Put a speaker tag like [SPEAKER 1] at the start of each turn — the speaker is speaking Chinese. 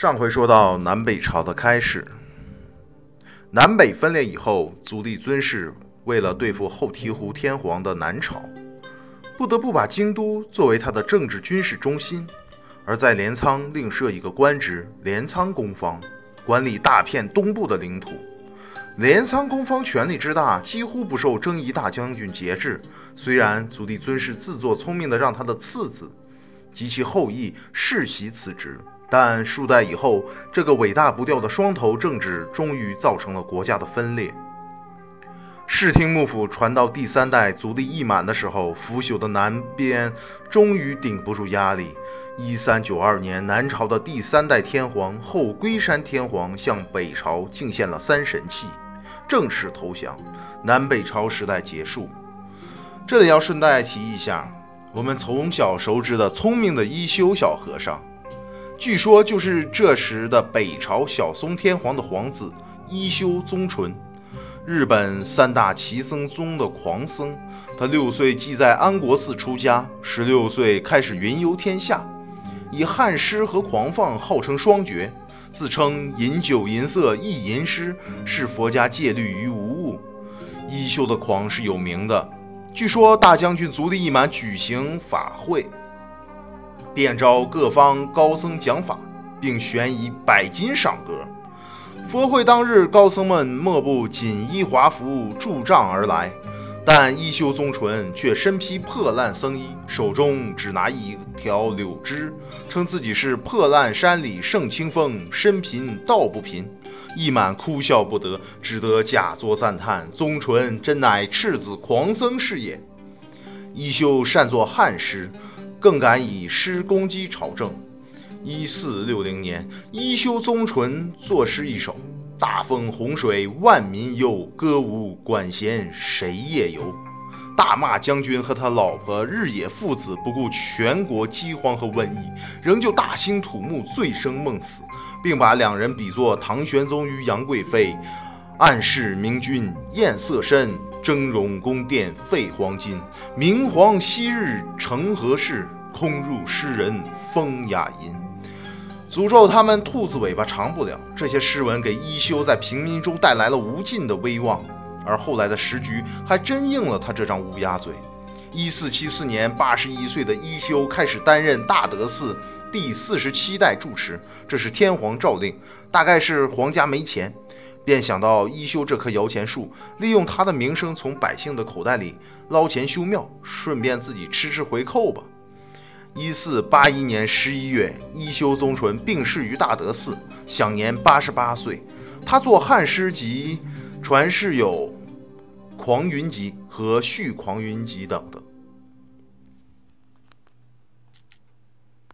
[SPEAKER 1] 上回说到南北朝的开始，南北分裂以后，足利尊氏为了对付后醍醐天皇的南朝，不得不把京都作为他的政治军事中心，而在镰仓另设一个官职——镰仓公方，管理大片东部的领土。镰仓公方权力之大，几乎不受征夷大将军节制。虽然足利尊氏自作聪明的让他的次子及其后裔世袭此职。但数代以后，这个尾大不掉的双头政治终于造成了国家的分裂。室町幕府传到第三代足利义满的时候，腐朽的南边终于顶不住压力。一三九二年，南朝的第三代天皇后龟山天皇向北朝敬献了三神器，正式投降，南北朝时代结束。这里要顺带提一下，我们从小熟知的聪明的一休小和尚。据说就是这时的北朝小松天皇的皇子一休宗纯，日本三大奇僧宗的狂僧。他六岁即在安国寺出家，十六岁开始云游天下，以汉诗和狂放号称双绝，自称饮酒吟色亦吟诗，视佛家戒律于无物。一休的狂是有名的，据说大将军足利义满举行法会。便召各方高僧讲法，并悬以百金赏格。佛会当日，高僧们莫不锦衣华服，助帐而来。但一休宗纯却身披破烂僧衣，手中只拿一条柳枝，称自己是破烂山里圣清风，身贫道不贫。一满哭笑不得，只得假作赞叹：“宗纯真乃赤子狂僧是也。”一休善作汉诗。更敢以诗攻击朝政。一四六零年，一休宗纯作诗一首：“大风洪水万民忧，歌舞管弦谁夜游？”大骂将军和他老婆日野父子不顾全国饥荒和瘟疫，仍旧大兴土木，醉生梦死，并把两人比作唐玄宗与杨贵妃，暗示明君艳色深。峥嵘宫殿废黄金，明皇昔日成何事？空入诗人风雅吟，诅咒他们兔子尾巴长不了。这些诗文给一休在平民中带来了无尽的威望，而后来的时局还真应了他这张乌鸦嘴。一四七四年，八十一岁的一休开始担任大德寺第四十七代住持，这是天皇诏令，大概是皇家没钱。便想到一休这棵摇钱树，利用他的名声从百姓的口袋里捞钱修庙，顺便自己吃吃回扣吧。一四八一年十一月，一休宗纯病逝于大德寺，享年八十八岁。他作汉诗集，传世有《狂云集》和《续狂云集》等等。